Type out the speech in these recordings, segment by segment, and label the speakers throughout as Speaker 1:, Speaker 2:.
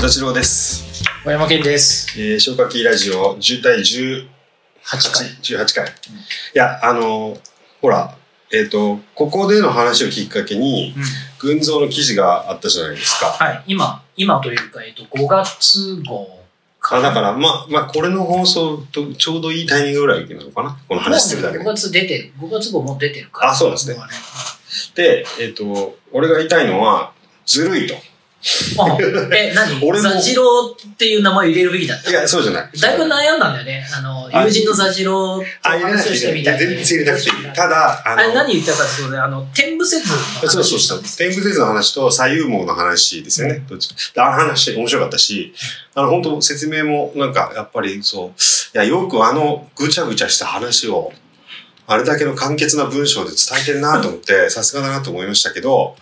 Speaker 1: 座次郎です。
Speaker 2: 小山健です。
Speaker 1: えー、消化器ラジオ10対18
Speaker 2: 8回。
Speaker 1: 18回。いや、あのーほら、えっ、と、ここでの話をきっかけに、
Speaker 2: うん。
Speaker 1: 群像の記事があったじゃないですか。
Speaker 2: はい。今、今というか、えっと、5月号
Speaker 1: あだから、まあ、まあ、これの放送とちょうどいいタイミングぐらいなのかなこの話するだけ
Speaker 2: 5
Speaker 1: で。
Speaker 2: 月出てる。5月号もう出てるから。
Speaker 1: あそうですね
Speaker 2: もね
Speaker 1: で、えっ、と、俺が言いたいのは、ずるいと。
Speaker 2: あえ、何？
Speaker 1: 俺も
Speaker 2: ザジローっていう名前入れるべきだった。
Speaker 1: いや、そうじゃない。
Speaker 2: だいぶ悩んだんだよね。あの、
Speaker 1: あ
Speaker 2: 友人のザジローと
Speaker 1: あ、入れなく
Speaker 2: 話をしてみたい
Speaker 1: ていい。全然入れなくていい。ただ、あ
Speaker 2: あれ何言ったかっていうとね、あの、天部説の話
Speaker 1: そうそうそう。天部説の話と左右網の話ですよね。どっちであの話面白かったし、あの本当説明もなんかやっぱりそう、いやよくあのぐちゃぐちゃした話を、あれだけの簡潔な文章で伝えてるなと思って、さすがだなと思いましたけど、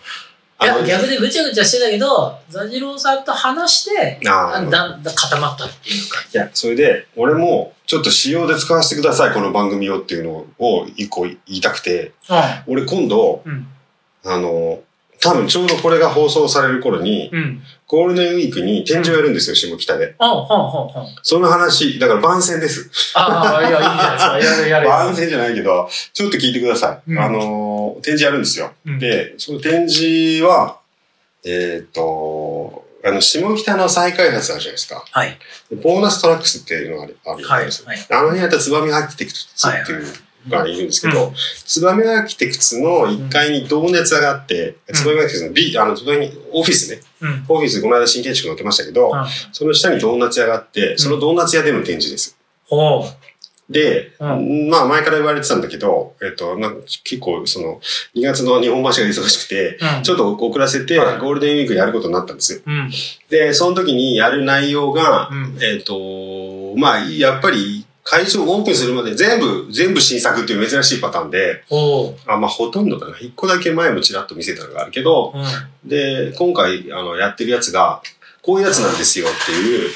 Speaker 2: いや、
Speaker 1: の
Speaker 2: 逆でぐちゃぐちゃしてたけど、ザジローさんと話して、
Speaker 1: あ
Speaker 2: だんだん固まったっていうか。
Speaker 1: いや、それで、俺も、ちょっと仕様で使わせてください、この番組をっていうのを一個言いたくて、俺今度、
Speaker 2: うん。
Speaker 1: あの、多分ちょうどこれが放送される頃に、
Speaker 2: うん。
Speaker 1: ゴールデンウィークに展示をやるんですよ、下北で。その話、だから番宣です。
Speaker 2: ああ、いや、いいじゃないですか。やるやるやる。
Speaker 1: 番宣じゃないけど、ちょっと聞いてください。
Speaker 2: うん
Speaker 1: あのー、展示やるんですよ。
Speaker 2: うん
Speaker 1: で、その展示は、えっ、と、あの、下北の再開発あるじゃないですか。
Speaker 2: はい。
Speaker 1: でボーナストラックスっていうのがあるあるん
Speaker 2: はい。
Speaker 1: ですよ。
Speaker 2: はい。
Speaker 1: あの辺やったらツバメアーキテクツっていうのがいるんですけど、ツバメアーキテクツの1階にドーナツ屋があって、
Speaker 2: ん
Speaker 1: ツバメアーキテクツの B、あの、隣にオフィスね。
Speaker 2: うん。
Speaker 1: オフィスこの間新建築載ってましたけど、
Speaker 2: うん
Speaker 1: その下にドーナツ屋があって、そのドーナツ屋での展示です。
Speaker 2: ほう。
Speaker 1: で、
Speaker 2: う
Speaker 1: まあ前から言われてたんだけど、えっと、なんか結構その、2月の日本橋が忙しくて、
Speaker 2: うん。
Speaker 1: ちょっと遅らせて、
Speaker 2: はい
Speaker 1: ゴールデンウィークやることになったんですよ。
Speaker 2: うん。
Speaker 1: で、その時にやる内容が、
Speaker 2: うん
Speaker 1: えっと、まあ、やっぱり、会場オープンするまで全部、全部新作っていう珍しいパターンで。あまあほとんどかな。一個だけ前もちらっと見せたのがあるけど、
Speaker 2: うん。
Speaker 1: で、今回、あの、やってるやつが、こういうやつなんですよっていう、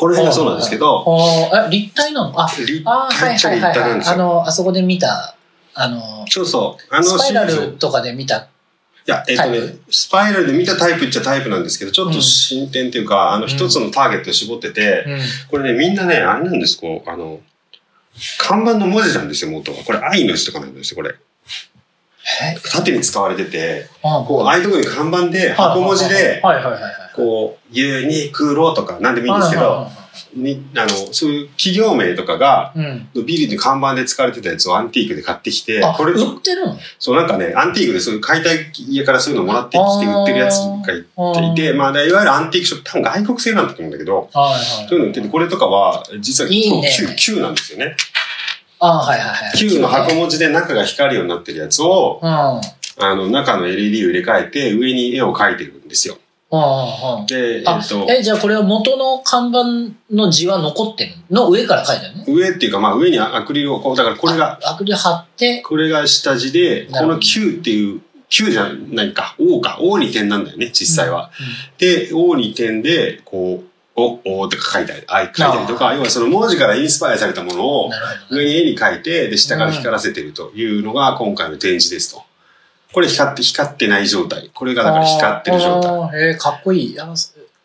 Speaker 1: この辺がそうなんですけど、
Speaker 2: ほう。え、立体なの？あ、
Speaker 1: 立体っちゃ立。体なんですよ。
Speaker 2: あの、あそこで見た、あの、
Speaker 1: そうそう。あの
Speaker 2: スパイラルとかで見た？
Speaker 1: いや、えっ、とねスパイラルで見たタイプっちゃタイプなんですけど、ちょっと進展っていうか、あの、
Speaker 2: ん
Speaker 1: 一つのターゲットを絞ってて、
Speaker 2: うん。
Speaker 1: これね、みんなね、あれなんです、こう、あの、看板の文字なんですよ、元は。これ、愛の字とかなんですよ、これ。
Speaker 2: え？
Speaker 1: 縦に使われてて、
Speaker 2: あ
Speaker 1: こう、ああいうところに看板で、箱文字で、
Speaker 2: はいはいはいはい。
Speaker 1: こう、ユニクロとか、なんでもいいんですけど、に、あの、そういう企業名とかが、
Speaker 2: うん。
Speaker 1: ビルで看板で使われてたやつをアンティークで買ってきて
Speaker 2: あ、、
Speaker 1: これと
Speaker 2: 売ってるの？
Speaker 1: そう、なんかね、アンティークでそういう解体家からそういうのもらってきて売ってるやつがいていて、まあ、いわゆるアンティークショップ、多分外国製なんだと思うんだけど、
Speaker 2: はいはい。
Speaker 1: そういうの売ってて、これとかは、実はい
Speaker 2: いね
Speaker 1: 旧、旧なんですよね。
Speaker 2: あはいはいはい。
Speaker 1: 旧の箱文字で中が光るようになってるやつを、
Speaker 2: うん。うん
Speaker 1: あの、中の LED を入れ替えて、上に絵を描いてるんですよ。
Speaker 2: うんうん。
Speaker 1: で、え
Speaker 2: あ
Speaker 1: っと、
Speaker 2: え、じゃあこれは元の看板の字は残ってるの？上から書いてあるの？
Speaker 1: 上っていうか、まあ上にアクリルを、こう、だからこれが、
Speaker 2: あアクリル貼って、
Speaker 1: これが下地で、この Q っていう、Q じゃないか、O か、O に点なんだよね、実際は。
Speaker 2: うん。
Speaker 1: で、O に点で、こう、お、おって書いたり、あ書いたりとか、要はその文字からインスパイアされたものを。上に絵に描いて、で、下から光らせてるというのが今回の展示ですと。これ光って、光ってない状態。これがだから光ってる状態。
Speaker 2: えーかっこいい。あいい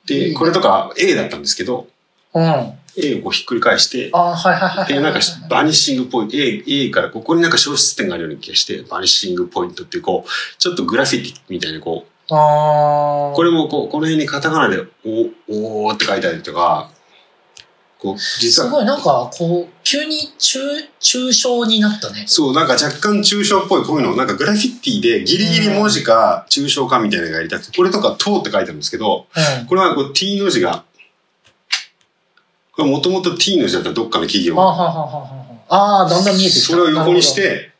Speaker 1: で、
Speaker 2: ね
Speaker 1: これとか A だったんですけど、
Speaker 2: うん。あ
Speaker 1: A をこうひっくり返して、
Speaker 2: ーはいはいはいはい。
Speaker 1: で、なんかバニッシングポイント、A、A からここになんか消失点があるような気がして、バニッシングポイントってこう、ちょっとグラフィティみたいなこう、
Speaker 2: あー
Speaker 1: これもこう、この辺にカタカナで、お、おーって書いてあるとか、こう、実は、
Speaker 2: すごいなんかこう、急に中、抽象になったね。
Speaker 1: そう、なんか若干抽象っぽいこういうの、なんかグラフィティでギリギリ文字か抽象かみたいなのがやりたくて、これとか、とって書いてあるんですけど、
Speaker 2: うん。
Speaker 1: これはこう T の字が、これもともと T の字だったらどっかの企業
Speaker 2: ああー、だんだん見えてきた。
Speaker 1: それを横にして、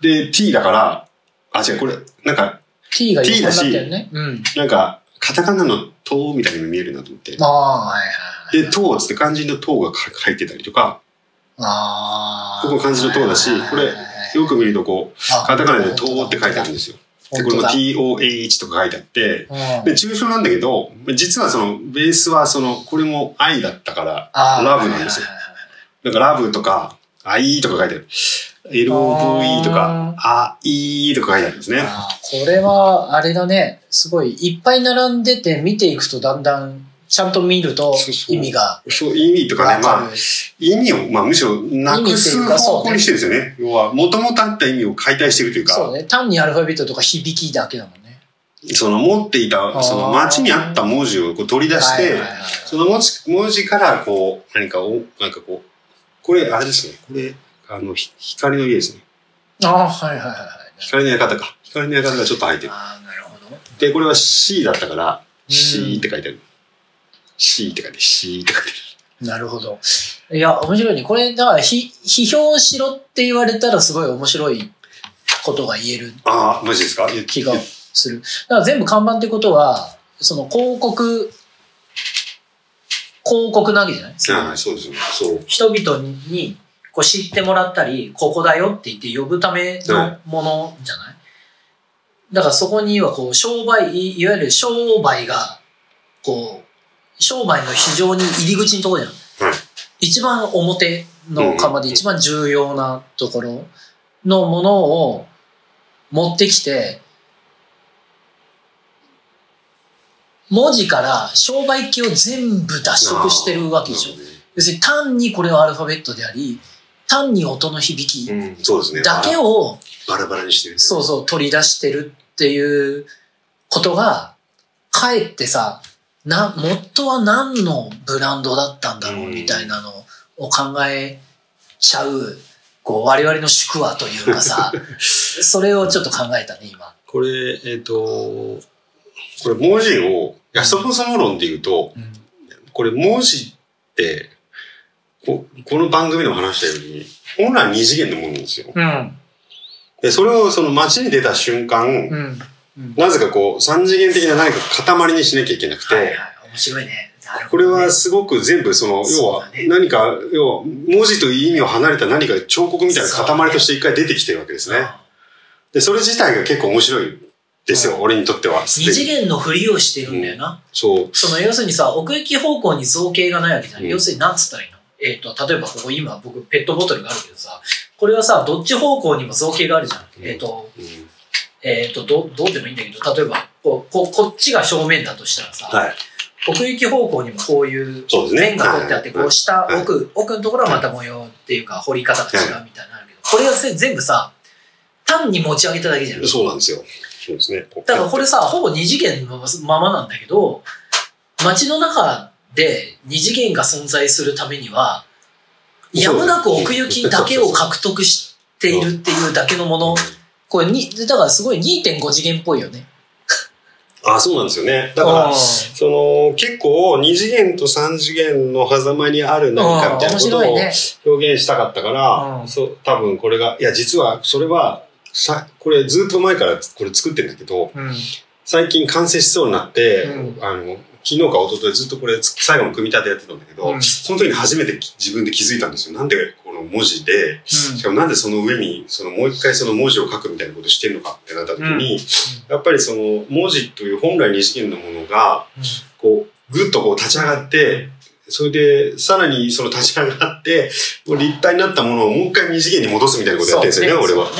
Speaker 1: で、T だから、あ、違う、これ、なんか、
Speaker 2: T が横になったよね。うん。
Speaker 1: なんか、カタカナの塔みたいに見えるなと思って。
Speaker 2: ああ、はいはいはい。
Speaker 1: で、塔つって漢字の塔がか入ってたりとか、
Speaker 2: ああ。
Speaker 1: ここ漢字の塔だしこれよく見るとこう、カタカナで塔って書いてあるんですよ。で、これも TOAH とか書いてあって、
Speaker 2: うん
Speaker 1: で、抽象なんだけど、実はその、ベースはその、これも愛だったから、ラブなんですよ。
Speaker 2: はいはいはい
Speaker 1: なんかラブとか、愛とか書いてある。LOVE とか、あ、いいとか書いてあるんですね。
Speaker 2: これは、あれだね。すごい、いっぱい並んでて見ていくとだんだん、ちゃんと見ると
Speaker 1: そうそう
Speaker 2: 意味が
Speaker 1: そう、意味とかね、まあ。意味を、まあむしろなくす方向にしてるんですよね。要は、もともとあった意味を解体してるというか、
Speaker 2: そうね。単にアルファベットとか響きだけだもんね。
Speaker 1: その持っていた、
Speaker 2: ー
Speaker 1: その街にあった文字をこう取り出して、その文字文字からこう、何かを、なんかこう、これ、あれですね。これ、あの、ひ光の家ですね。
Speaker 2: ああ、はいはいはいはい。
Speaker 1: 光の館か。光の館がちょっと入ってる。
Speaker 2: ああ、なるほど。
Speaker 1: で、これは C だったから、
Speaker 2: うん
Speaker 1: C って書いてある。C って書いてある。C って書いてある。
Speaker 2: なるほど。いや、面白いね。これ、だから、ひ、批評しろって言われたらすごい面白いことが言える
Speaker 1: ああ、マジですか？
Speaker 2: 気がする。だから全部看板ってことは、その広告、広告なわけじゃない？
Speaker 1: はい、そうですよね。そう。
Speaker 2: 人々にこう知ってもらったり、ここだよって言って呼ぶためのものじゃない、だからそこにはこう商売、いいわゆる商売が、こう、商売の非常に入り口のところじゃん。
Speaker 1: はい
Speaker 2: 一番表の看板で一番重要なところのものを持ってきて、文字から商売機を全部脱色してるわけでしょ。要するに単にこれはアルファベットであり、単に音の響き。だけを、
Speaker 1: バラバラにしてる。
Speaker 2: そうそう、取り出してるっていうことが、かえってさ、な、元は何のブランドだったんだろうみたいなのを考えちゃう、こう、我々の宿話というかさ、それをちょっと考えたね、今。
Speaker 1: これ、えっ、と、これ文字を、いや、そもそも論で言うと、
Speaker 2: うん
Speaker 1: これ文字って、ここの番組でも話したように、本来二次元のものなんですよ。
Speaker 2: うん。
Speaker 1: で、それをその街に出た瞬間、
Speaker 2: うん。うん。
Speaker 1: なぜかこう、三次元的な何か塊にしなきゃいけなくて、
Speaker 2: はいはい。面白いね。なる
Speaker 1: これはすごく全部その、要は何か、要は文字という意味を離れた何か彫刻みたいな塊として一回出てきてるわけですね。で、それ自体が結構面白いですよ、
Speaker 2: うん
Speaker 1: 俺にとっては。
Speaker 2: 二次元のふりをしてるんだよな。
Speaker 1: そう。
Speaker 2: その要するにさ、奥行き方向に造形がないわけじゃん。
Speaker 1: うん
Speaker 2: 要するになんつったらいいの？えっ、と、例えばここ今僕ペットボトルがあるけどさ、これはさ、どっち方向にも造形があるじゃん。
Speaker 1: うん
Speaker 2: えっ、と、
Speaker 1: うん
Speaker 2: えっ、と、ど、どうでもいいんだけど、例えば、こう、ここっちが正面だとしたらさ、
Speaker 1: はい。
Speaker 2: 奥行き方向にもこういう。面が取ってあって、
Speaker 1: はい
Speaker 2: こう下、
Speaker 1: はい
Speaker 2: 奥、奥のところはまた模様っていうか、彫り方が違うみたいなのあるけど、これがせ全部さ、単に持ち上げただけじゃん。
Speaker 1: そうなんですよ。そうですね。
Speaker 2: だからこれさ、ほぼ二次元のままなんだけど、街の中で二次元が存在するためには、やむなく奥行きだけを獲得しているっていうだけのもの、これに、だからすごい2.5次元っぽいよね。
Speaker 1: あ、そうなんですよね。だから、その、結構二次元と三次元の狭間にある何かみたいな
Speaker 2: 面
Speaker 1: ことを。表現したかったから、
Speaker 2: うん
Speaker 1: そう、多分これが、いや、実はそれは、さ、これずっと前からこれ作ってるんだけど、
Speaker 2: うん。
Speaker 1: 最近完成しそうになって、
Speaker 2: うん
Speaker 1: あの、昨日か一昨日ずっとこれ最後の組み立てやってたんだけど、
Speaker 2: うん。
Speaker 1: その時に初めてき自分で気づいたんですよ。なんでこの文字で、しかもなん。でその上に、そのもう一回その文字を書くみたいなことしてるのかってなった時に、やっぱりその文字という本来二次元のものが、こう、ぐっとこう立ち上がって、それで、さらにその立ち上がって、もう立体になったものをもう一回二次元に戻すみたいなことやってるんですよね、俺は。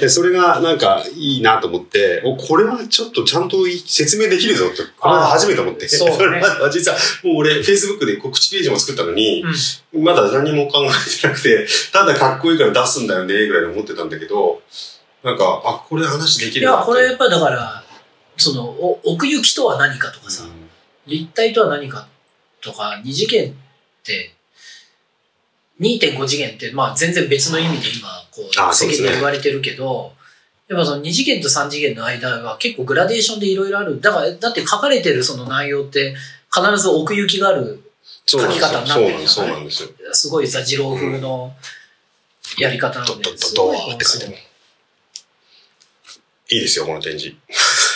Speaker 1: で、それがなんかいいなと思って、お、これはちょっとちゃんとい説明できるぞって、これは初めて思って。
Speaker 2: そうね。
Speaker 1: それは実は、もう俺、Facebook で告知ページも作ったのに、
Speaker 2: うん。
Speaker 1: まだ何も考えてなくて、ただかっこいいから出すんだよね、ぐらいに思ってたんだけど、なんか、あ、これ話でき
Speaker 2: いや、
Speaker 1: るなって。
Speaker 2: これやっぱりだから、その、お奥行きとは何かとかさ、立体とは何かとか、二次元って、2.5次元って、まあ全然別の意味で今、こう、世間
Speaker 1: で
Speaker 2: 言われてるけど、やっぱその2次元と3次元の間が結構グラデーションでいろいろある。だから、だって書かれてるその内容って必ず奥行きがある、書き方になってるじゃない？
Speaker 1: そうなんですよ。
Speaker 2: すごいさ、二郎風のやり方なので、
Speaker 1: ドッドッ
Speaker 2: すごい
Speaker 1: ドドーって書いてあるいいですよ、この展示。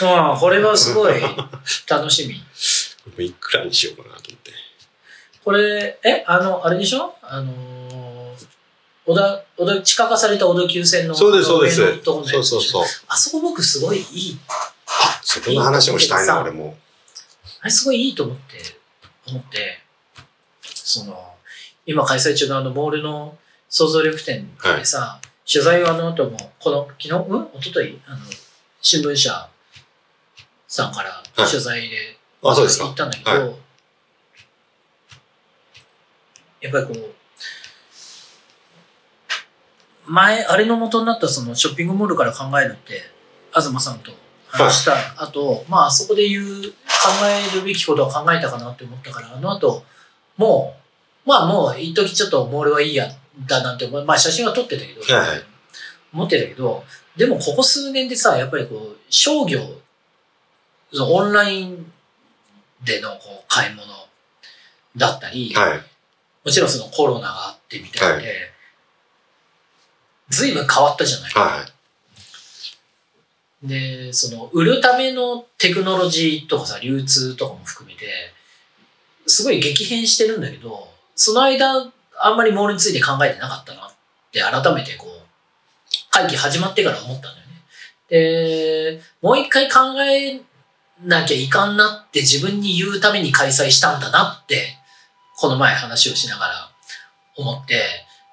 Speaker 2: うん、これはすごい 楽しみ。
Speaker 1: いくらにしようかなと思って。
Speaker 2: これ、え、あの、あれでしょ？あのー、小田、小田、地下化された小田急線の
Speaker 1: そうです、そうです。そうそうそう。
Speaker 2: あそこ僕すごいいい。
Speaker 1: あ、そこの話もしたいな、俺も。
Speaker 2: あれすごいいいと思って、思って、その、今開催中のあのモールの創造力展でさ、取材をあの後も、この、昨日、うん？一昨日？あの、新聞社さんから取材で、
Speaker 1: あ、そうですか。
Speaker 2: 行ったんだけど、
Speaker 1: は
Speaker 2: やっぱりこう、前、あれの元になったそのショッピングモールから考えるって、東さんと話した。後、まあそこで言う、考えるべきことは考えたかなって思ったから、あの後、もう、まあもう一時ちょっとモールはいいや、だなんてまあ写真は撮ってたけど、
Speaker 1: はいはい。
Speaker 2: 思ってたけど、でもここ数年でさ、やっぱりこう、商業、オンラインでのこう買い物だったり、
Speaker 1: はい。
Speaker 2: もちろんそのコロナがあってみたいで、随分変わったじゃない。
Speaker 1: はい。
Speaker 2: で、その、売るためのテクノロジーとかさ、流通とかも含めて、すごい激変してるんだけど、その間、あんまりモールについて考えてなかったなって改めてこう、会期始まってから思ったんだよね。で、もう一回考えなきゃいかんなって自分に言うために開催したんだなって、この前話をしながら思って、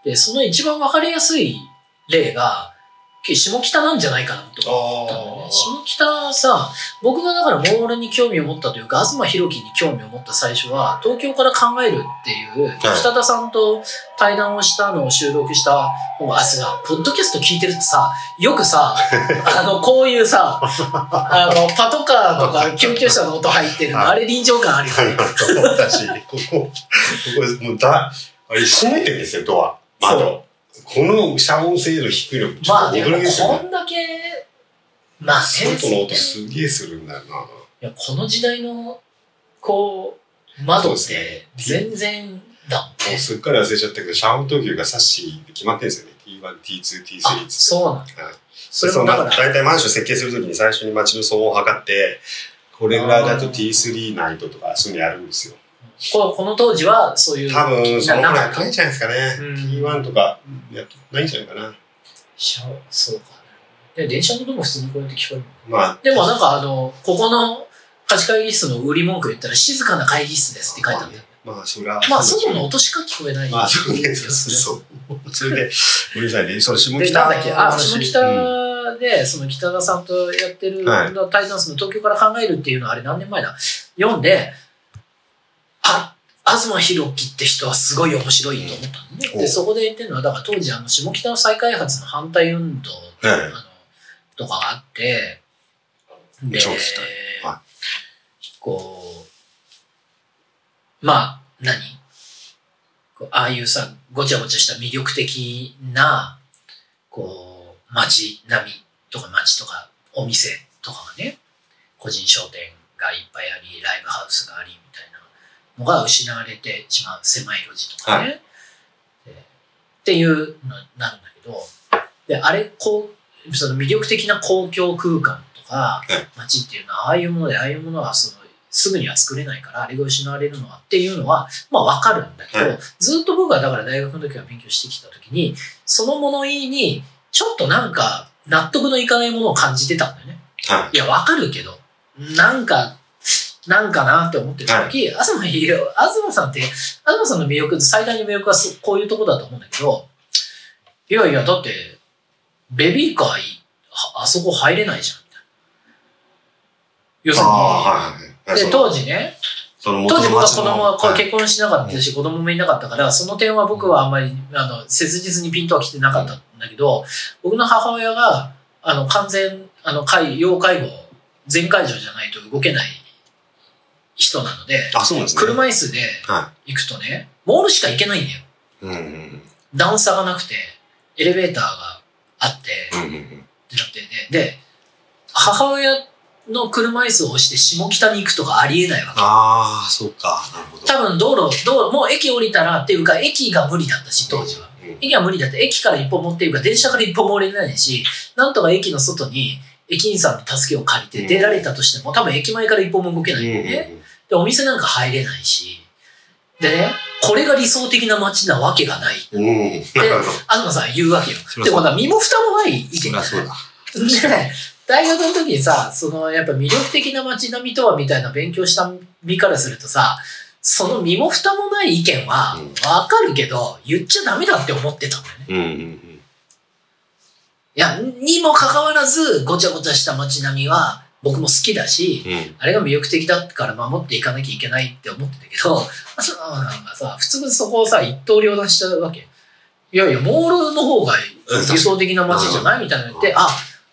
Speaker 2: で、その一番わかりやすい例が、下北なんじゃないかなと思ったんだよね。下北さ、僕がだからモールに興味を持ったというか、東博樹に興味を持った最初は、東京から考えるっていう、北田さんと対談をしたのを収録した方が、あ、さ、ポッドキャスト聞いてるってさ、よくさ、あの、こういうさ、あの、パトカーとか 救急車の音入ってるの、
Speaker 1: はい
Speaker 2: あれ臨場感あるよね。
Speaker 1: 私、ここ、ここ、もうだ、あれ閉めてるんですよ、ドア。窓。この遮音性度低いの、ちょっと驚きですよね。
Speaker 2: こんだけ、まあね、
Speaker 1: 外の音すげえするんだよな。
Speaker 2: いやこの時代のこう窓って全然だもん
Speaker 1: もう
Speaker 2: ね。
Speaker 1: すっかり忘れちゃったけど、遮音等級がサッシーで決まってるんですよね。T1、T2、T3
Speaker 2: あそうなんだ。
Speaker 1: はい
Speaker 2: それもだから
Speaker 1: 大体マンション設計するときに最初に街の騒音を測って、これぐらいだと T3 ないととか、そういうのやるんですよ。
Speaker 2: ここの当時はそういう
Speaker 1: 多分、その
Speaker 2: かった
Speaker 1: ないんじゃないですかね。
Speaker 2: うん
Speaker 1: T1 とか、やないんじゃないかな。
Speaker 2: しゃそうか。で電車の音も普通にこうやって聞こえる。
Speaker 1: まあ、
Speaker 2: でもなんかあのここの貸し会議室の売り文句言ったら静かな会議室ですって書いてあるんだよ。
Speaker 1: まあ、それは。
Speaker 2: まあ外の音しか聞こえない。
Speaker 1: まあ、そうね。
Speaker 2: う
Speaker 1: そう。それで、うるさいね。その下
Speaker 2: で、
Speaker 1: 北
Speaker 2: なんだっけ、あ、
Speaker 1: 話
Speaker 2: 下北で、その北田さんとやってる、
Speaker 1: はい
Speaker 2: タイタンスの東京から考えるっていうのはあれ何年前だ？読んで、あ、東博樹って人はすごい面白いと思ったのね。
Speaker 1: うん。
Speaker 2: で、そこで言ってるのは、だから当時あの下北の再開発の反対運動、
Speaker 1: はい
Speaker 2: あのとかがあって、で
Speaker 1: 超聞きたい。は、
Speaker 2: こう、まあ、何？ああいうさ、ごちゃごちゃした魅力的な、こう、街並みとか街とかお店とかがね、個人商店がいっぱいあり、ライブハウスがありみたいなのが失われてしまう狭い路地とかね。でっていうのになるんだけど、で、あれ、こう、その魅力的な公共空間とか
Speaker 1: い、
Speaker 2: 街っていうのは、ああいうもので、ああいうものはその、すぐには作れないから、あれが失われるのはっていうのは、まあわかるんだけど、
Speaker 1: はい
Speaker 2: ずっと僕はだから大学の時は勉強してきた時に、その物言いに、ちょっとなんか納得のいかないものを感じてたんだよね。
Speaker 1: はい
Speaker 2: や、わかるけど、なんか、なんかなって思ってた時、東ひろ東さんって、東さんの魅力、最大の魅力はそこういうとこだと思うんだけど、いやいや、だって、ベビーカーいああそこ入れないじゃん。要するに、
Speaker 1: はいはい。
Speaker 2: で、当時ね、当時僕は子供は
Speaker 1: はい。
Speaker 2: 結婚しなかったし、子供もいなかったから、その点は僕はあんまり、あの、切実にピンとは来てなかったんだけど、僕の母親が、あの、完全、あの、介、要介護、全介助じゃないと動けない人なので、
Speaker 1: あ、そうなんですね。
Speaker 2: 車椅子で
Speaker 1: は
Speaker 2: 行くとね、モールしか行けないんだよ。
Speaker 1: い。うんうん
Speaker 2: 段差がなくて、エレベーターがあって、
Speaker 1: うん。うんうんうん。
Speaker 2: ってなってね。で、母親の車椅子を押して下北に行くとかありえないわけ。
Speaker 1: ああ、そうか。なるほど。
Speaker 2: 多分道路、道路、もう駅降りたらっていうか、駅が無理だったし、当時は。
Speaker 1: うん。
Speaker 2: 駅は無理だって、駅から一歩持っていくか、電車から一歩も降りれないし、なんとか駅の外に駅員さんの助けを借りて出られたとしても、多分駅前から一歩も動けないんだよね。で、お店なんか入れないし。でね、これが理想的な街なわけがない。
Speaker 1: うん。うん。なるほど。
Speaker 2: 東さん言うわけよで、こんな身も蓋もない意見
Speaker 1: そりゃそうだ。
Speaker 2: で、大学の時にさ、そのやっぱ魅力的な街並みとはみたいな勉強した身からするとさ、その身も蓋もない意見は
Speaker 1: うん
Speaker 2: わかるけど、言っちゃダメだって思ってたんだよね。
Speaker 1: うんうん
Speaker 2: いや、にもかかわらず、ごちゃごちゃした街並みは、僕も好きだし、
Speaker 1: うん。
Speaker 2: あれが魅力的だから守っていかなきゃいけないって思ってたけど、そのなんかさ、普通そこをさ、一刀両断しちゃうわけ。いやいや、モールの方が理想的な街じゃないみたいなの言って、あ、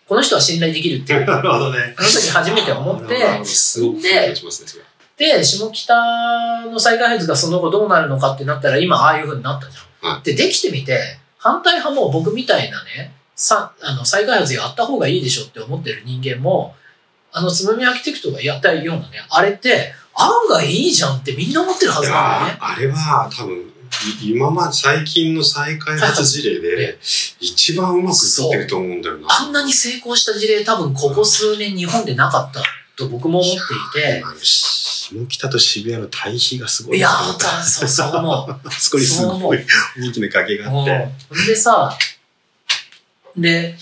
Speaker 2: この人は信頼できるっていう、
Speaker 1: なるほどね。
Speaker 2: あの時初めて思って、
Speaker 1: すごく気がしますね、それ。
Speaker 2: で、下北の再開発がその後どうなるのかってなったら、今ああいう風になったじゃん。
Speaker 1: は
Speaker 2: で、できてみて、反対派も僕みたいなね、さあの再開発やった方がいいでしょって思ってる人間も、あの、つまみアーキテクトがやったようなね、あれって、案外いいじゃんってみんな思ってるはいずなんだよね。
Speaker 1: あれは多分、い今まで最近の再開発事例で一番うまくいってると思うんだよな。
Speaker 2: あんなに成功した事例多分ここ数年日本でなかったと僕も思っていて、
Speaker 1: 下北と渋谷の対比がすごい
Speaker 2: いや。そうそう思う。
Speaker 1: あそこにすごい大きな崖があって。
Speaker 2: うんでさ、で、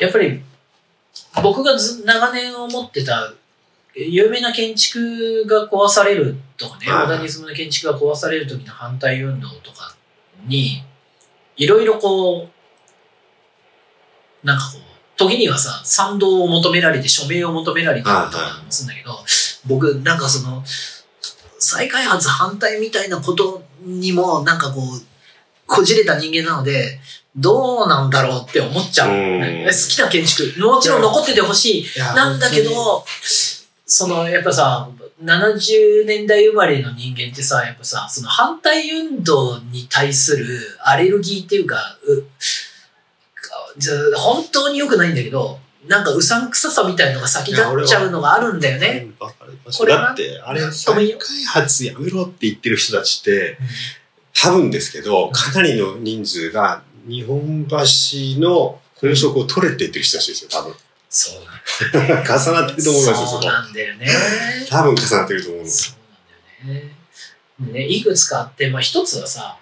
Speaker 2: やっぱり僕がず長年思ってた有名な建築が壊されるとかね、
Speaker 1: はい
Speaker 2: モダニズムの建築が壊される時の反対運動とかに、いろいろこう、なんかこう、時にはさ、賛同を求められて、署名を求められたりとかもするんだけど、僕、なんかその、再開発反対みたいなことにも、なんかこう、こじれた人間なので、どうなんだろうって思っちゃう。
Speaker 1: うん
Speaker 2: 好きな建築、もちろん残っててほしい。なんだけど、その、やっぱさ、70年代生まれの人間ってさ、やっぱさ、その反対運動に対するアレルギーっていうか、う本当に良くないんだけど、なんかうさんくささみたいのが先立っちゃうのがあるんだよね。これは
Speaker 1: だって、あれ、再開発やめろって言ってる人たちって、多分ですけど、かなりの人数が日本橋の高速を取れって言ってる人たちですよ、多分。
Speaker 2: そうなんだ。
Speaker 1: 重なってると思いますよ、そ
Speaker 2: そう
Speaker 1: こ。
Speaker 2: なんだよね。
Speaker 1: 多分重なってると思うの。
Speaker 2: そうなんだよね。でね、いくつかあって、まあ一つはさ、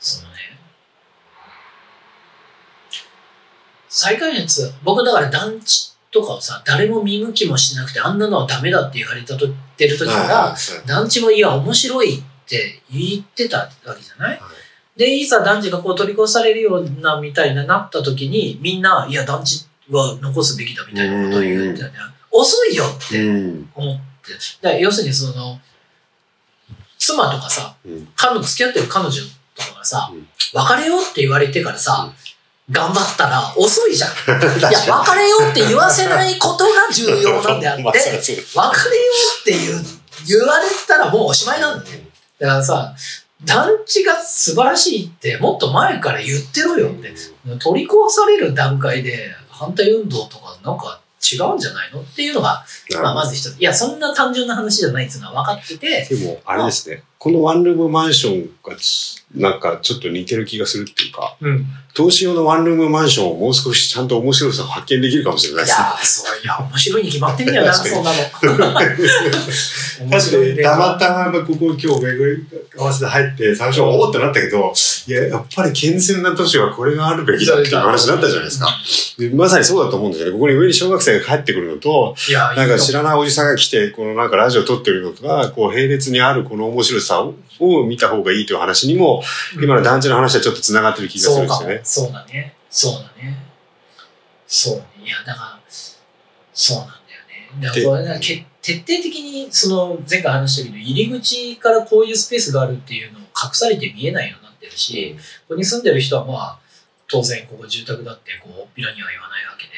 Speaker 2: そのね、再開発、僕だから団地とかをさ、誰も見向きもしなくて、あんなのはダメだって言われたとってる時から
Speaker 1: はいは、い
Speaker 2: 団地もいや、面白いって言ってたわけじゃないで、いざ団地がこう取り越されるようなみたいななった時に、みんな、いや、団地は残すべきだみたいなことを言ってたね。遅いよって
Speaker 1: うん。
Speaker 2: 思って。だ要するにその、妻とかさ、
Speaker 1: うん。
Speaker 2: 彼女付き合ってる彼女とかがさ、
Speaker 1: うん
Speaker 2: 別れようって言われてからさ、頑張ったら遅いじゃん。い
Speaker 1: 確
Speaker 2: や、別れようって言わせないことが重要なんであって、
Speaker 1: まあ
Speaker 2: 別れよ
Speaker 1: う
Speaker 2: って言う言われたらもうおしまいなんだよ。だからさ、団地が素晴らしいってもっと前から言ってろよって。取り壊される段階で反対運動とかなんか違うんじゃないのっていうのが、まあ、まず一つ。いや、そんな単純な話じゃないっていうのは分かってて、
Speaker 1: でも、あれですね。このワンルームマンションがつ、なんかちょっと似てる気がするっていうか、
Speaker 2: うん。
Speaker 1: 投資用のワンルームマンションをもう少しちゃんと面白さを発見できるかもしれないですね。
Speaker 2: いやー、そう、いや、面白いに決まってんだよな、そんなの。面
Speaker 1: 確かに、たまたまここ今日巡り合わせて入って最初おおってなったけど、いや、やっぱり健全な都市はこれがあるべきだっていう話になったじゃないですか。でまさにそうだと思うんですよね。ここに上に小学生が帰ってくるのと、
Speaker 2: いや、
Speaker 1: なんか知らないおじさんが来て、このなんかラジオ撮ってるのとか、こう並列にあるこの面白さをを見た方がいいという話にも、
Speaker 2: と
Speaker 1: 今の団地の話はちょっと繋がってる気がするんですよね。
Speaker 2: そうかもそうだね。そうだね。そうね。いや、だから、そうなんだよね。だから徹底的に、その、前回話したけど、入り口からこういうスペースがあるっていうのを隠されて見えないようになってるし、ここに住んでる人はまあ、当然ここ住宅だってこう、おっぴらには言わないわけで、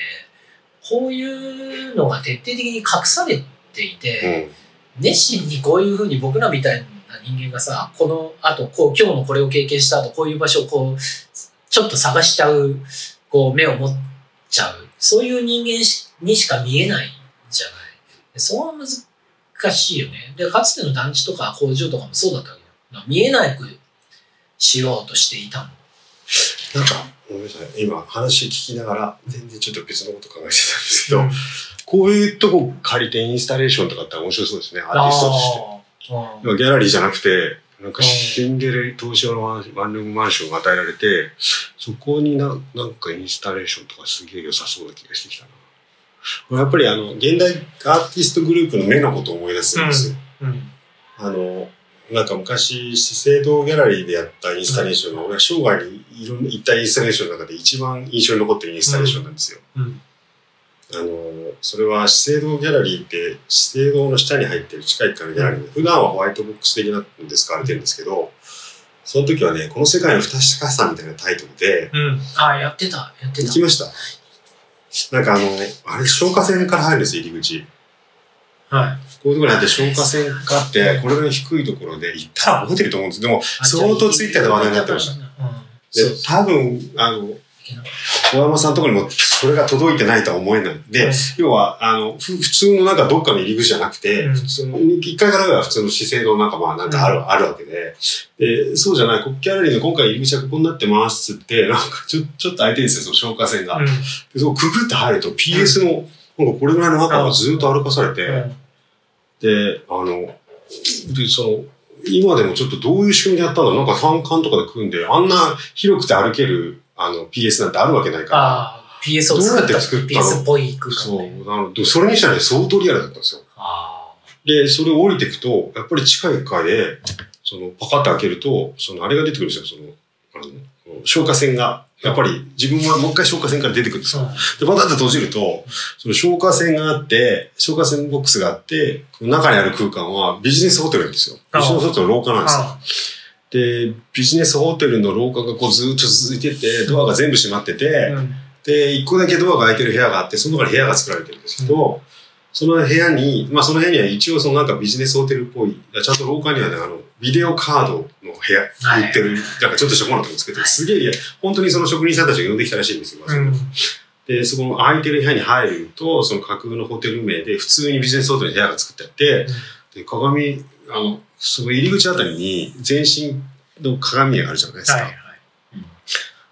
Speaker 2: こういうのが徹底的に隠されていて、熱心にこういうふうに僕らみたいな人間がさ、この後、こう、今日のこれを経験した後、こういう場所をこう、ちょっと探しちゃう、こう、目を持っちゃう。そういう人間しにしか見えないじゃない。でそれは難しいよね。で、かつての団地とか工場とかもそうだったわけど、見えなくしようとしていたの。
Speaker 1: なんか、ごめんなさい。今話聞きながら、全然ちょっと別のこと考えてたんですけど、こういうとこ借りてインスタレーションとかって面白そうですね。アーティストとして。
Speaker 2: あー
Speaker 1: ギャラリーじゃなくて、なんかシンデレ東証のワンワンルームマンションが与えられて、そこにななんかインスタレーションとかすげえ良さそうな気がしてきたな。やっぱりあの、現代アーティストグループの目のことを思い出すんですよ。
Speaker 2: うん。
Speaker 1: あの、なんか昔、資生堂ギャラリーでやったインスタレーションが、俺は生涯にいろんな行ったインスタレーションの中で一番印象に残ってるインスタレーションなんですよ。
Speaker 2: うん。
Speaker 1: あの、それは資生堂ギャラリーって、資生堂の下に入ってる地下1階のギャラリーで、普段はホワイトボックス的なんで使われてるんですけど、その時はね、この世界の不確かさみたいなタイトルで、
Speaker 2: うん。あ、やってた、やってた。
Speaker 1: 行きました。なんかあの、あれ、消火栓から入るんですよ、入り口。
Speaker 2: はい。
Speaker 1: こういうところにあって消火栓があって、これぐらい低いところで行ったら覚えてると思うんですでも、相当ツイッターで話題になってました。
Speaker 2: うん。
Speaker 1: で
Speaker 2: そう、
Speaker 1: 多分、あの、小山さんのところにもそれが届いてないとは思えない。で、
Speaker 2: うん
Speaker 1: 要は、あの、ふ普通のなんかどっかの入り口じゃなくて、
Speaker 2: うん
Speaker 1: 普通の、一階からは普通の資生堂なんかまあなんかある、あるわけで、で、そうじゃない、国ギャラリーの今回入り口はここになってますっつって、なんかちょ、ちょっと空いてるんですよ、その消火栓が。
Speaker 2: た。うん。
Speaker 1: で、そこくぐって入ると PS の、なんかこれぐらいの中がずっと歩かされて、
Speaker 2: うん
Speaker 1: で、あの、で、その、今でもちょっとどういう仕組みでやったんだなんか単管とかで組んで、あんな広くて歩ける、あの、PS なんてあるわけないから。
Speaker 2: PS を作った
Speaker 1: どうやって作ったの
Speaker 2: ？PS っぽい空
Speaker 1: そう。なので、それにしたらね、相当リアルだったんですよ。
Speaker 2: あ
Speaker 1: で、それを降りていくと、やっぱり地下1階で、その、パカッて開けると、その、あれが出てくるんですよ、その、あの、消火栓が。やっぱり自分はもう一回消火栓から出てくるんです
Speaker 2: あ。
Speaker 1: よ。
Speaker 2: うん。
Speaker 1: で、パタッと閉じると、その消火栓があって、消火栓ボックスがあって、中にある空間はビジネスホテルなんですよ。ビジネスホテルの廊下なんですよ。
Speaker 2: あ
Speaker 1: で、ビジネスホテルの廊下がこうずっと続いてて、ドアが全部閉まってて、
Speaker 2: うん。
Speaker 1: で、一個だけドアが開いてる部屋があって、その中に部屋が作られてるんですけど、その部屋に、まあその部屋には一応そのなんかビジネスホテルっぽい、ちゃんと廊下にはね、あの、ビデオカードの部屋、
Speaker 2: はい
Speaker 1: 売ってる、なんかちょっとしたものとかつけてる、すげえ、本当にその職人さんたちが呼んできたらしいんですよ。
Speaker 2: うん。
Speaker 1: で、そこの空いてる部屋に入ると、その架空のホテル名で普通にビジネスホテルの部屋が作ってあって、で、鏡、あの、その入り口あたりに全身の鏡があるじゃないですか。
Speaker 2: はいはい。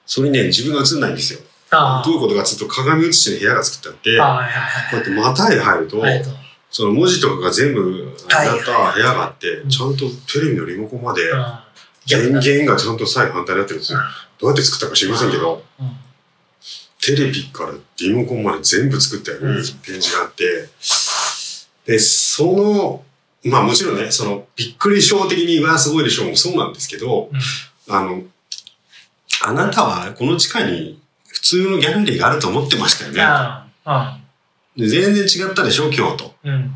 Speaker 1: それにね、自分が映んないんですよ。
Speaker 2: あ
Speaker 1: どういうことかっていうと、鏡写しの部屋が作ってあって、
Speaker 2: あ。はいはいはい。
Speaker 1: こうやってまたいで入ると、
Speaker 2: はいと。
Speaker 1: その文字とかが全部あった部屋があって、
Speaker 2: い
Speaker 1: ちゃんとテレビのリモコンまで
Speaker 2: うん
Speaker 1: 電源がちゃんと左右反対になってるんですよ。どうやって作ったか知りませんけど、
Speaker 2: うん。
Speaker 1: テレビからリモコンまで全部作ってある
Speaker 2: うん
Speaker 1: 展示があって、で、その、まあもちろんね、その、びっくりショー的に、うわ、すごいでしょうもそうなんですけど、
Speaker 2: うん
Speaker 1: あの、あなたはこの地下に普通のギャラリーがあると思ってましたよね。
Speaker 2: ああ。
Speaker 1: で全然違ったでしょ、今日と。
Speaker 2: うん。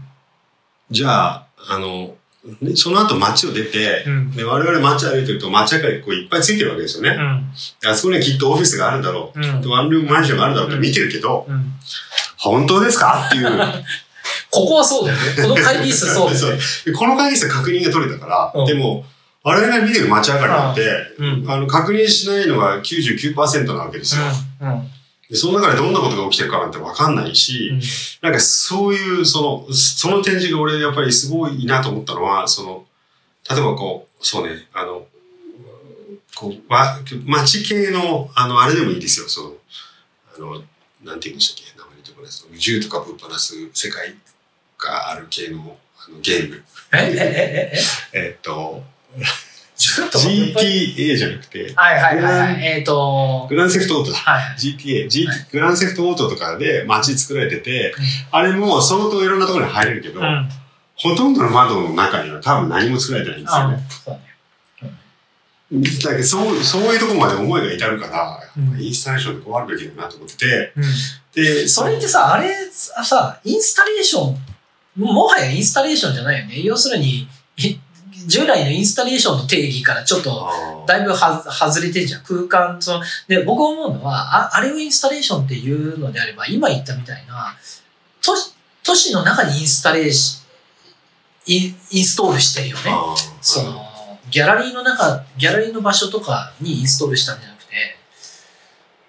Speaker 1: じゃあ、あの、ねその後街を出て、
Speaker 2: うん。
Speaker 1: で我々街歩いてると街明かりこういっぱいついてるわけですよね。
Speaker 2: うん。
Speaker 1: あそこにはきっとオフィスがあるんだろう。
Speaker 2: うん
Speaker 1: きっとワンルームマンションがあるんだろうって見てるけど、
Speaker 2: うん。
Speaker 1: 本当ですかっていう。
Speaker 2: ここはそうだよね。この会議室そうだよね。
Speaker 1: でこの会議室で確認が取れたから、
Speaker 2: うん
Speaker 1: でも、我々が見てる街明かりなんて、
Speaker 2: うん。
Speaker 1: あの、確認しないのが99%なわけですよ。
Speaker 2: うん。
Speaker 1: でその中でどんなことが起きてるかなんてわかんないし、
Speaker 2: うん。
Speaker 1: なんかそういう、その、その展示が俺やっぱりすごいいいなと思ったのは、その、例えばこう、そうね、あの、こう、わ、街系の、あの、あれでもいいですよ、その、あの、なんて言うんでしたっけ、名前出てこないです銃とかぶっ放す世界がある系のあのゲーム。
Speaker 2: え、え、え、え、え、
Speaker 1: えーっと、GTA じゃなくて、
Speaker 2: はいはいはいはい。えっと、
Speaker 1: グランセフトオートだ。
Speaker 2: はい。
Speaker 1: GTA、G
Speaker 2: はい
Speaker 1: グランセフトオートとかで街作られてて、あれも相当いろんなところに入れるけど、
Speaker 2: うん。
Speaker 1: ほとんどの窓の中には多分何も作られてないんですよ
Speaker 2: あ
Speaker 1: ね。
Speaker 2: そうね。
Speaker 1: だけどそうそういうところまで思いが至るから、
Speaker 2: うん
Speaker 1: インスタレーションでこうあるべきだなと思ってて、
Speaker 2: うん。
Speaker 1: で、
Speaker 2: それってさ、あれ、さ、インスタレーション、もはやインスタレーションじゃないよね。要するに、い従来のインスタレーションの定義からちょっと、だいぶは外れてんじゃん。空間、その、で、僕思うのは、ああれをインスタレーションっていうのであれば、今言ったみたいな、都市都市の中にインスタレーシインインストールしてるよね。その、ギャラリーの中、ギャラリーの場所とかにインストールしたんじゃなくて、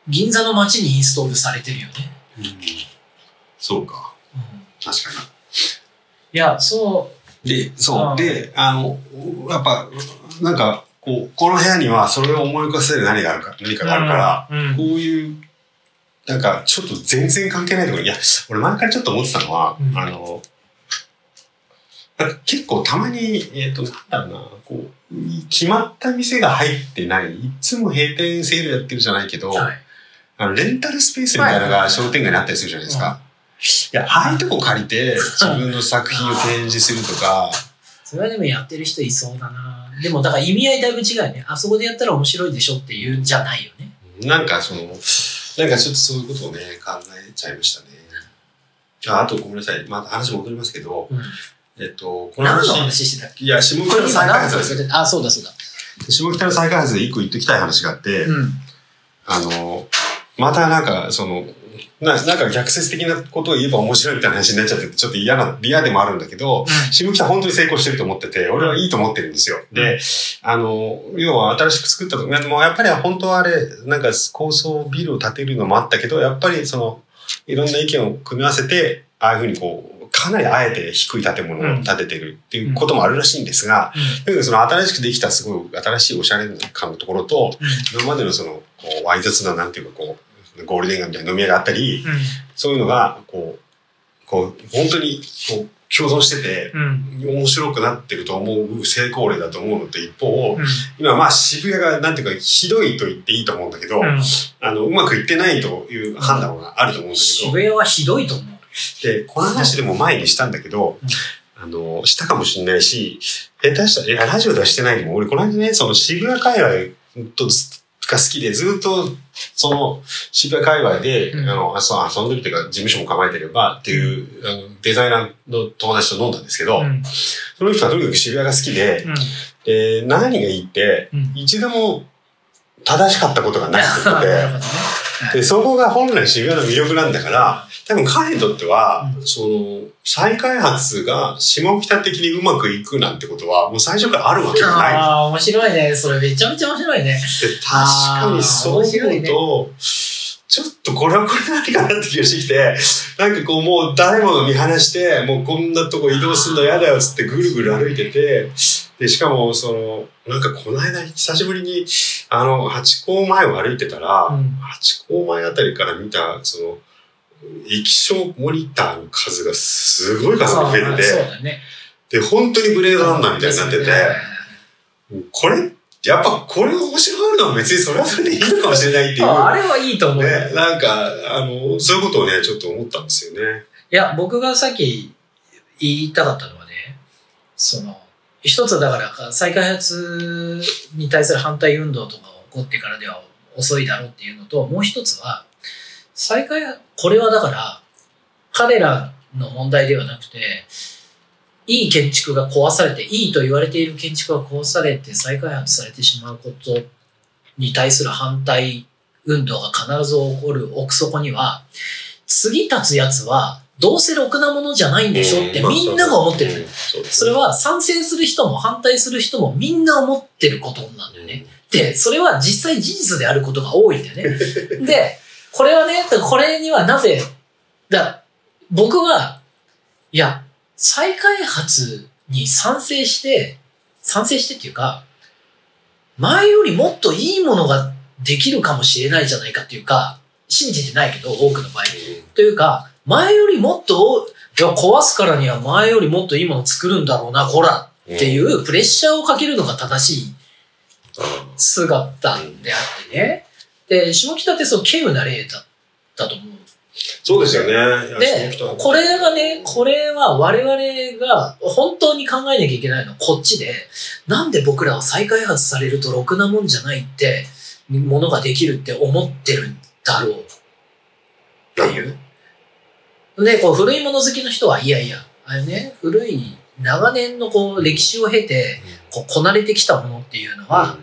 Speaker 2: 銀座の街にインストールされてるよね。
Speaker 1: うんそうか。
Speaker 2: うん、
Speaker 1: 確かに。
Speaker 2: いや、そう、
Speaker 1: で、そう。で、あの、やっぱ、なんか、こう、この部屋にはそれを思い浮かせる何があるか、何かがあるから、
Speaker 2: うん、
Speaker 1: こういう、なんか、ちょっと全然関係ないところ、いや、俺前からちょっと思ってたのは、
Speaker 2: うん
Speaker 1: あの、結構たまに、えっ、と、なんだろうな、こう、決まった店が入ってない、いつも閉店セールやってるじゃないけど、
Speaker 2: はい。
Speaker 1: あの、レンタルスペースみたいなのが商店街にあったりするじゃないですか。いや、ああいうとこ借りて、自分の作品を展示するとか、
Speaker 2: それはでもやってる人いそうだな。でもだから意味合いだいぶ違うよね。あそこでやったら面白いでしょっていうんじゃないよね。
Speaker 1: なんかその、なんかちょっとそういうことをね、考えちゃいましたね。ああとごめんなさい。また話戻りますけど、
Speaker 2: うん。
Speaker 1: えっと、この
Speaker 2: 何の
Speaker 1: 話、
Speaker 2: 話してたっけ？
Speaker 1: いや、下北の再開発です
Speaker 2: あ、そうだそうだ。
Speaker 1: 下北の再開発で一個言っときたい話があって、
Speaker 2: うん。
Speaker 1: あの、またなんか、その、ななんか逆説的なことを言えば面白いみたいな話になっちゃってて、ちょっと嫌な、嫌でもあるんだけど、下北本当に成功してると思ってて、俺はいいと思ってるんですよ。で、あの、要は新しく作ったと、もうやっぱり本当はあれ、なんか高層ビルを建てるのもあったけど、やっぱりその、いろんな意見を組み合わせて、ああいうふうにこう、かなりあえて低い建物を建ててるっていうこともあるらしいんですが、だけどその新しくできたすごい新しいおしゃれな感のところと、今までのその、こう、わい雑な、なんていうかこう、ゴールデン街みたいな飲み屋があったり、
Speaker 2: うん。
Speaker 1: そういうのが、こう、こう、本当に、こう、共存してて、
Speaker 2: うん。
Speaker 1: 面白くなってると思う成功例だと思うのと一方、
Speaker 2: うん。
Speaker 1: 今まあ渋谷がなんていうかひどいと言っていいと思うんだけど、
Speaker 2: うん。
Speaker 1: あの、うまくいってないという判断があると思うんだけ
Speaker 2: 渋
Speaker 1: ど、
Speaker 2: 谷はひどいと思う。
Speaker 1: で、この話でも前にしたんだけど、あの、したかもしれないし、下手したら、いや、ラジオではしてないでも、俺この間ね、その渋谷界隈とが好きで、ずっと、その、渋谷界隈で、
Speaker 2: うん
Speaker 1: あの、あそう遊んでるっていうか、事務所も構えてればっていう、あのデザイナーの友達と飲んだんですけど、
Speaker 2: うん。
Speaker 1: その人はとにかく渋谷が好きで、
Speaker 2: うん。
Speaker 1: で、何がいいって、
Speaker 2: うん。
Speaker 1: 一度も正しかったことがないって ことで、そこが本来渋谷の魅力なんだから、多分彼にとっては、
Speaker 2: うん
Speaker 1: その、再開発が下北的にうまくいくなんてことは、もう最初からあるわけがない。
Speaker 2: ああ、面白いね。それめちゃめちゃ面白いね。
Speaker 1: で確かにそう思うと、ちょっとこれはこれ何かなって気がしてきて、なんかこうもう誰もが見放して、もうこんなとこ移動するの嫌だよっつってぐるぐる歩いてて、で、しかもその、なんかこの間久しぶりに、あの、八甲前を歩いてたら、
Speaker 2: うん
Speaker 1: 八甲前あたりから見た、その、液晶モニターの数がすごい数が増えてて、
Speaker 2: だね。
Speaker 1: で、本当にブレードランナーみたいになってて、これ、やっぱこれが面白いのは別にそれはそれでいいのかもしれないっていう。
Speaker 2: ああれはいいと思うよ。
Speaker 1: ね、なんか、あの、そういうことをね、ちょっと思ったんですよね。
Speaker 2: いや、僕がさっき言いたかったのはね、その、一つはだから再開発に対する反対運動とか起こってからでは遅いだろうっていうのと、もう一つは、再開発、これはだから、彼らの問題ではなくて、いい建築が壊されて、いいと言われている建築が壊されて再開発されてしまうことに対する反対運動が必ず起こる奥底には、次立つやつは、どうせろくなものじゃないんでしょって
Speaker 1: うん
Speaker 2: みんなが思ってる。
Speaker 1: そ
Speaker 2: れは賛成する人も反対する人もみんな思ってることなんだよね。で、それは実際事実であることが多いんだよね。で、これはね、これにはなぜ、だ僕は、いや、再開発に賛成して、賛成してっていうか、前よりもっといいものができるかもしれないじゃないかっていうか、信じてないけど、多くの場合。というか、前よりもっと、いや、壊すからには前よりもっといいもの作るんだろうな、こらってい
Speaker 1: う
Speaker 2: プレッシャーをかけるのが正しい姿であってね。で、下北ってそう、稀有な例だったと思う。
Speaker 1: そうですよね。
Speaker 2: でこれがね、これは我々が本当に考えなきゃいけないのはこっちで、なんで僕らは再開発されるとろくなもんじゃないって、ものができるって思ってるんだろうっていう。で、こう古いもの好きの人は、いやいや、あれね、古い、長年のこう歴史を経て、こうこなれてきたものっていうのは、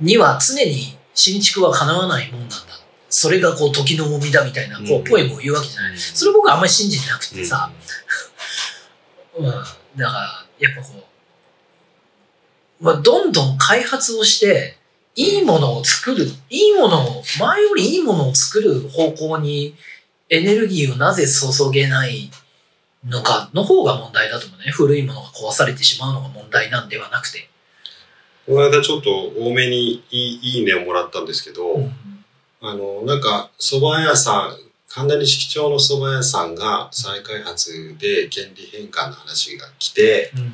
Speaker 2: には常に新築は叶わないもんなんだ。それがこう時の重みだみたいな、こ
Speaker 1: うん。
Speaker 2: うポエムを言うわけじゃない。それ僕はあんまり信じてなくてさ、うん、だから、やっぱこう、まあ、どんどん開発をして、いいものを作る、いいものを、前よりいいものを作る方向にエネルギーをなぜ注げないのかの方が問題だと思うね。古いものが壊されてしまうのが問題なんではなくて。
Speaker 1: この間ちょっと多めにいいいいねをもらったんですけど、
Speaker 2: うん
Speaker 1: あの、なんか、蕎麦屋さん、神田西町の蕎麦屋さんが再開発で権利返還の話が来て、
Speaker 2: うん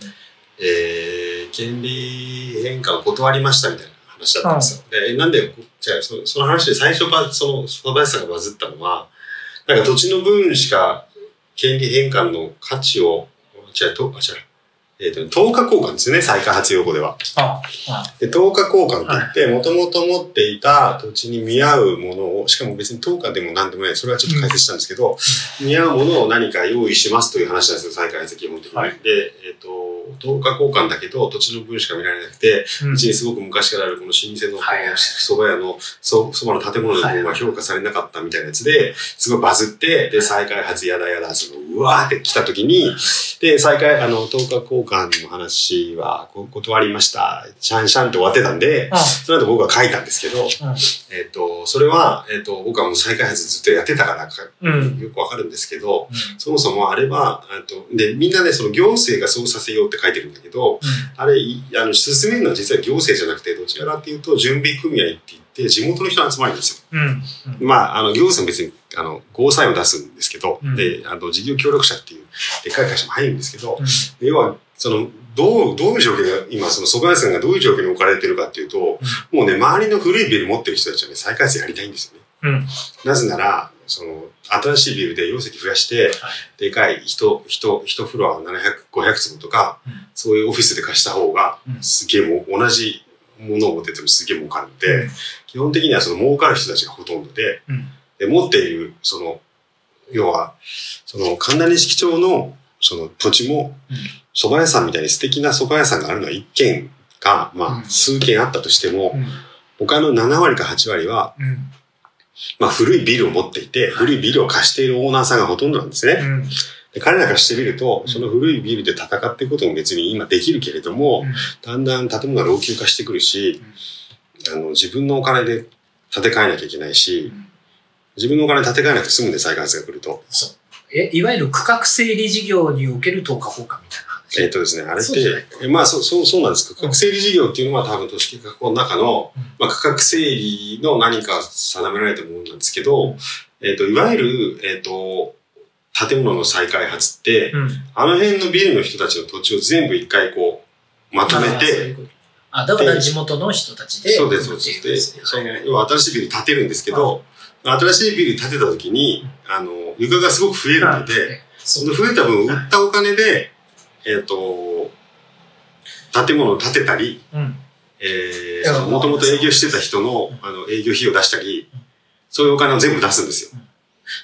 Speaker 1: えー、権利返還を断りましたみたいな話だったんですよ。で、なんで、じゃあそその話で最初ば、その蕎麦屋さんがバズったのは、なんか土地の分しか権利返還の価値を、違う、と、あ、違う、えっ、と、10日交換ですよね、再開発用語では。
Speaker 2: ああ。
Speaker 1: で、10日交換って言って、もともと持っていた土地に見合うものを、しかも別に10日でも何でもない、それはちょっと解説したんですけど、見合うものを何か用意しますという話なんですよ、再開発基本的に。
Speaker 2: はい。
Speaker 1: で、えっ、と、10日交換だけど、土地の分しか見られなくて、
Speaker 2: う
Speaker 1: うちにすごく昔からあるこの老舗の蕎麦屋のそそばの建物の部分が評価されなかったみたいなやつで、すごいバズって、で、再開発やだやだ、その、うわーって来た時に、で、再開、あの、10日交換の話はこ断りました。シャンシャンって終わってたんで、
Speaker 2: あ
Speaker 1: その後僕は書いたんですけど、えっ、と、それは、えっ、と、僕はもう再開発ずっとやってたからか、
Speaker 2: うん。
Speaker 1: よくわかるんですけど、そもそもあれは、あとで、みんなね、その行政がそうさせようって書いてるんだけど、あれ、いあの、進めるのは実は行政じゃなくて、どちらかっていうと、準備組合って言って、地元の人の集まりですよ。まあ、あの、行政も別に、あの、ゴーサインを出すんですけど、
Speaker 2: うん。
Speaker 1: で、あの、事業協力者っていう、でっかい会社も入るんですけど、
Speaker 2: うん。
Speaker 1: 要は、その、どう、どういう状況が、今、その、蕎麦屋さんがどういう状況に置かれてるかっていうと、もうね、周りの古いビル持ってる人たちはね、再開発やりたいんですよね。
Speaker 2: うん。
Speaker 1: なぜなら、その、新しいビルで容積増やして、でかい人、人、一フロア700、500坪とか、
Speaker 2: うん。
Speaker 1: そういうオフィスで貸した方が、
Speaker 2: うん。
Speaker 1: すげえもう同じものを持っててもすげえ儲かるんで、基本的にはその儲かる人たちがほとんどで、
Speaker 2: うん。
Speaker 1: で持っている、その、要は、その、神田錦町の、その土地も、
Speaker 2: うん。
Speaker 1: 蕎麦屋さんみたいに素敵な蕎麦屋さんがあるのは一軒か、ま
Speaker 2: うん。
Speaker 1: あ、数軒あったとしても、
Speaker 2: うん。
Speaker 1: 他の7割か8割は、
Speaker 2: うん
Speaker 1: まあ、古いビルを持っていて、古いビルを貸しているオーナーさんがほとんどなんですね。
Speaker 2: うん。
Speaker 1: で彼らからしてみると、
Speaker 2: うん。
Speaker 1: その古いビルで戦っていくことも別に今できるけれども、だんだん建物が老朽化してくるし、あの、自分のお金で建て替えなきゃいけないし、
Speaker 2: うん。
Speaker 1: 自分のお金で建て替えなくて済むんで再開発が来ると。
Speaker 2: そう。えいわゆる区画整理事業における10日交換みたいな。話。
Speaker 1: えっ、とですね、あれって、えまあそう、そう、そうなんです。区画整理事業っていうのは多分都市計画法の中の、
Speaker 2: うん。
Speaker 1: まあ区画整理の何か定められたものなんですけど、えっ、と、いわゆる、えっ、と、建物の再開発って、
Speaker 2: うん。
Speaker 1: あの辺のビルの人たちの土地を全部一回こう、まとめて、
Speaker 2: あだから地元の人たちで
Speaker 1: そうです、そうです。で、そ要は新しいビル建てるんですけど、新しいビル建てた時に、あの、床がすごく増えるので、
Speaker 2: そ
Speaker 1: その増えた分、売ったお金で、えっ、と、建物を建てたり、
Speaker 2: うん。
Speaker 1: えもともと営業してた人の、あの、営業費用出したり、そういうお金を全部出すんですよ。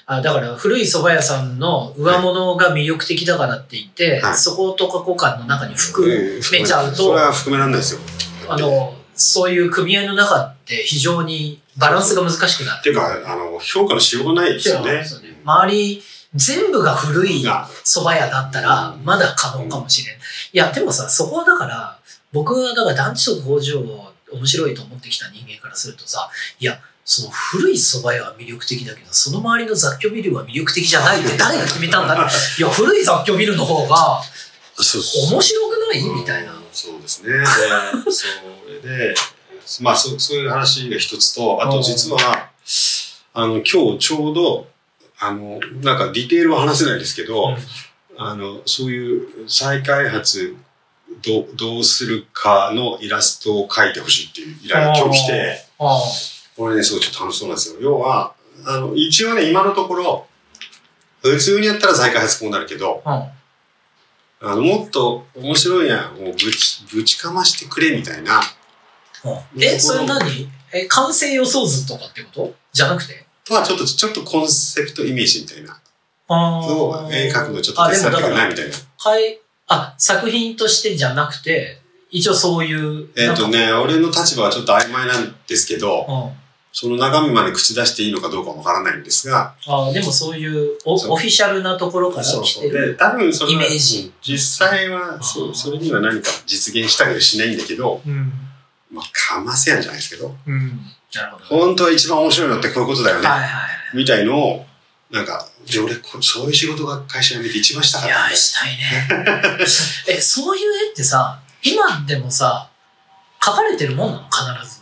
Speaker 2: あだから古い蕎麦屋さんの上物が魅力的だからって言って、
Speaker 1: はい。
Speaker 2: そことか交換の中に含
Speaker 1: うん。
Speaker 2: めちゃうと、
Speaker 1: それは含められないですよ。
Speaker 2: あのそういう組合の中って非常にバランスが難しくなっ
Speaker 1: っていうか、あの、評価のしようがないですよね。
Speaker 2: ね。周り全部が古い
Speaker 1: が
Speaker 2: 蕎麦屋だったらまだ可能かもしれん。いや、でもさ、そこはだから、僕はだから団地とか工場を面白いと思ってきた人間からするとさ、いや、その古い蕎麦屋は魅力的だけど、その周りの雑居ビルは魅力的じゃないって誰が決めたんだ？って。いや、古い雑居ビルの方が面白くない？みたいな。
Speaker 1: そうですね。で、それで、まあそ、そういう話が一つと、あと実は、あの、今日ちょうど、あの、なんかディテールは話せないですけど、
Speaker 2: うん。
Speaker 1: あの、そういう再開発どうどうするかのイラストを描いてほしいっていう依頼が今日来て、これね、すごいちょっと楽しそうなんですよ。要は、あの、一応ね、今のところ、普通にやったら再開発こうなるけど、
Speaker 2: うん。
Speaker 1: あの、もっと面白いやん、もうぶち、ぶちかましてくれみたいな、
Speaker 2: うん。え、それ何？え、完成予想図とかってこと？じゃなくて？
Speaker 1: ちょっと、ちょっとコンセプトイメージみたいな。
Speaker 2: あ
Speaker 1: そう、絵描くのちょっと手伝ってくれないみたいな。
Speaker 2: はい。あ、作品としてじゃなくて、一応そういう。
Speaker 1: えっ、とね、俺の立場はちょっと曖昧なんですけど、
Speaker 2: うん
Speaker 1: その中身まで口出していいのかどうかわからないんですが、
Speaker 2: あでもそういうオフィシャルなところから
Speaker 1: そうそう。で、
Speaker 2: 来てる
Speaker 1: 多分それ
Speaker 2: イ
Speaker 1: は
Speaker 2: メージ。
Speaker 1: 実際はそ、それには何か実現したりはしないんだけど、
Speaker 2: うん。
Speaker 1: まあ、かませやんじゃないですけど、
Speaker 2: うん。なるほど。
Speaker 1: 本当は一番面白いのってこういうことだよね。
Speaker 2: はいはい。
Speaker 1: みたいのを、なんか、で俺こ、そういう仕事が会社辞めて一番したか
Speaker 2: いや
Speaker 1: ったんだよ
Speaker 2: したいね。え、そういう絵ってさ、今でもさ、描かれてるもんなの？必ず。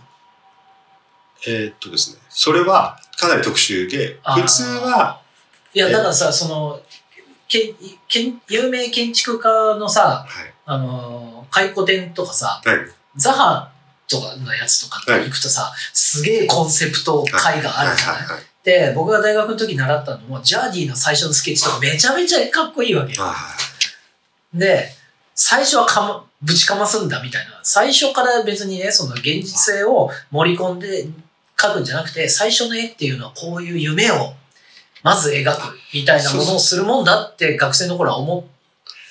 Speaker 1: えーっとですね、それはかなり特殊で、普通は、
Speaker 2: いや、
Speaker 1: え
Speaker 2: だからさ、その、けけん有名建築家のさ、
Speaker 1: はい。
Speaker 2: あのー、回顧展とかさ、
Speaker 1: はい。
Speaker 2: ザハとかのやつとかって行くとさ、すげえコンセプト絵があるじゃない、
Speaker 1: はい。はい。はい。
Speaker 2: で、僕が大学の時習ったのも、ジャーディの最初のスケッチとかめちゃめちゃかっこいいわけよ。
Speaker 1: は
Speaker 2: で、最初はかま、ぶちかますんだみたいな。最初から別にね、その現実性を盛り込んで描くんじゃなくて、最初の絵っていうのはこういう夢をまず描くみたいなものをするもんだって学生の頃は思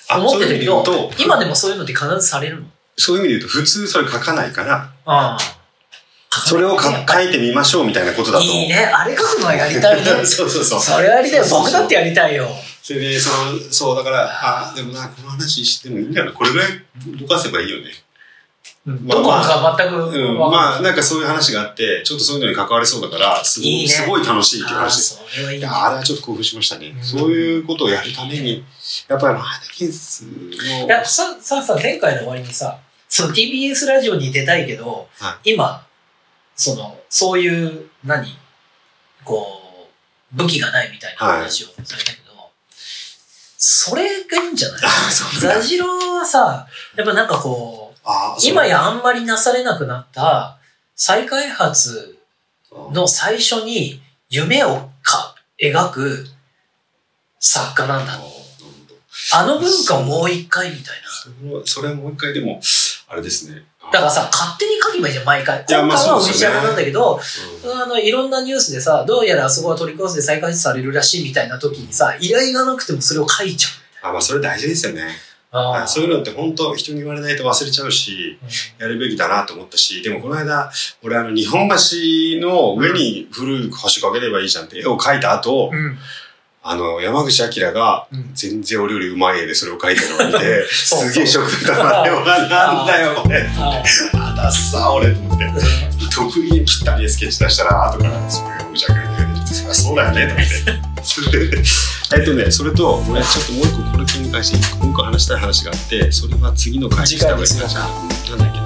Speaker 1: あ
Speaker 2: 思ってたけど今でもそういうのって必ずされるの？
Speaker 1: そういう意味で言うと、普通それ書かないから、
Speaker 2: ああ。
Speaker 1: それを書いてみましょうみたいなことだと思う。
Speaker 2: いいね。あれ書くのはやりたいね。
Speaker 1: そうそうそう。
Speaker 2: それはやりたいよ。僕だってやりたいよ。
Speaker 1: それで、その、そう、だから、あ、でもな、この話してもいいんだよな。これぐらい動かせばいいよね。まあ
Speaker 2: どこか全く
Speaker 1: うん。まあ、なんかそういう話があって、ちょっとそういうのに関われそうだから、すごい、すごい楽しいっていう
Speaker 2: ああ
Speaker 1: 話です。
Speaker 2: それはいいね。
Speaker 1: あれはちょっと興奮しましたね。
Speaker 2: うん
Speaker 1: そういうことをやるために、やっぱりマーケンスの
Speaker 2: い、や、さ、さ、さ、前回の終わりにさ、その TBS ラジオに出たいけど、
Speaker 1: は
Speaker 2: 今、その、そういう、何？こう、武器がないみたいな話をされたけど、それがいいんじゃない？ザジロはさ、やっぱなんかこう、今やあんまりなされなくなった再開発の最初に夢をか描く作家なんだ。あの文化をもう一回みたいな。
Speaker 1: それもう一回でも、あれですね。
Speaker 2: だからさ、勝手に書けばいいじゃん、毎回。今回はオフィシャルなんだけど、
Speaker 1: うん
Speaker 2: あの、いろんなニュースでさ、どうやらあそこは取り壊して再開発されるらしいみたいな時にさ、依頼がなくてもそれを書いちゃ
Speaker 1: あ、まあそれ大事ですよね。
Speaker 2: あ
Speaker 1: そういうのって本当人に言われないと忘れちゃうし、やるべきだなと思ったし、でもこの間、俺あの日本橋の上に古い橋かければいいじゃんって絵を描いた後、
Speaker 2: うん。
Speaker 1: あの、山口明が
Speaker 2: うん
Speaker 1: 全然俺よりうまい絵でそれを描いてるのを見て、すげえショックだったな。でもなんだよこれ。
Speaker 2: はい
Speaker 1: あ、だっさ俺と思って。得意にぴったりでスケッチ出したら、後からそういう山口明が出てきて、そりゃそうだよねと思って。それで えっとね、それと、俺ちょっともう一個これに関して一個もう一個話したい話があって、それは次の回にした方がいいかな。じゃあ、なんだっけ？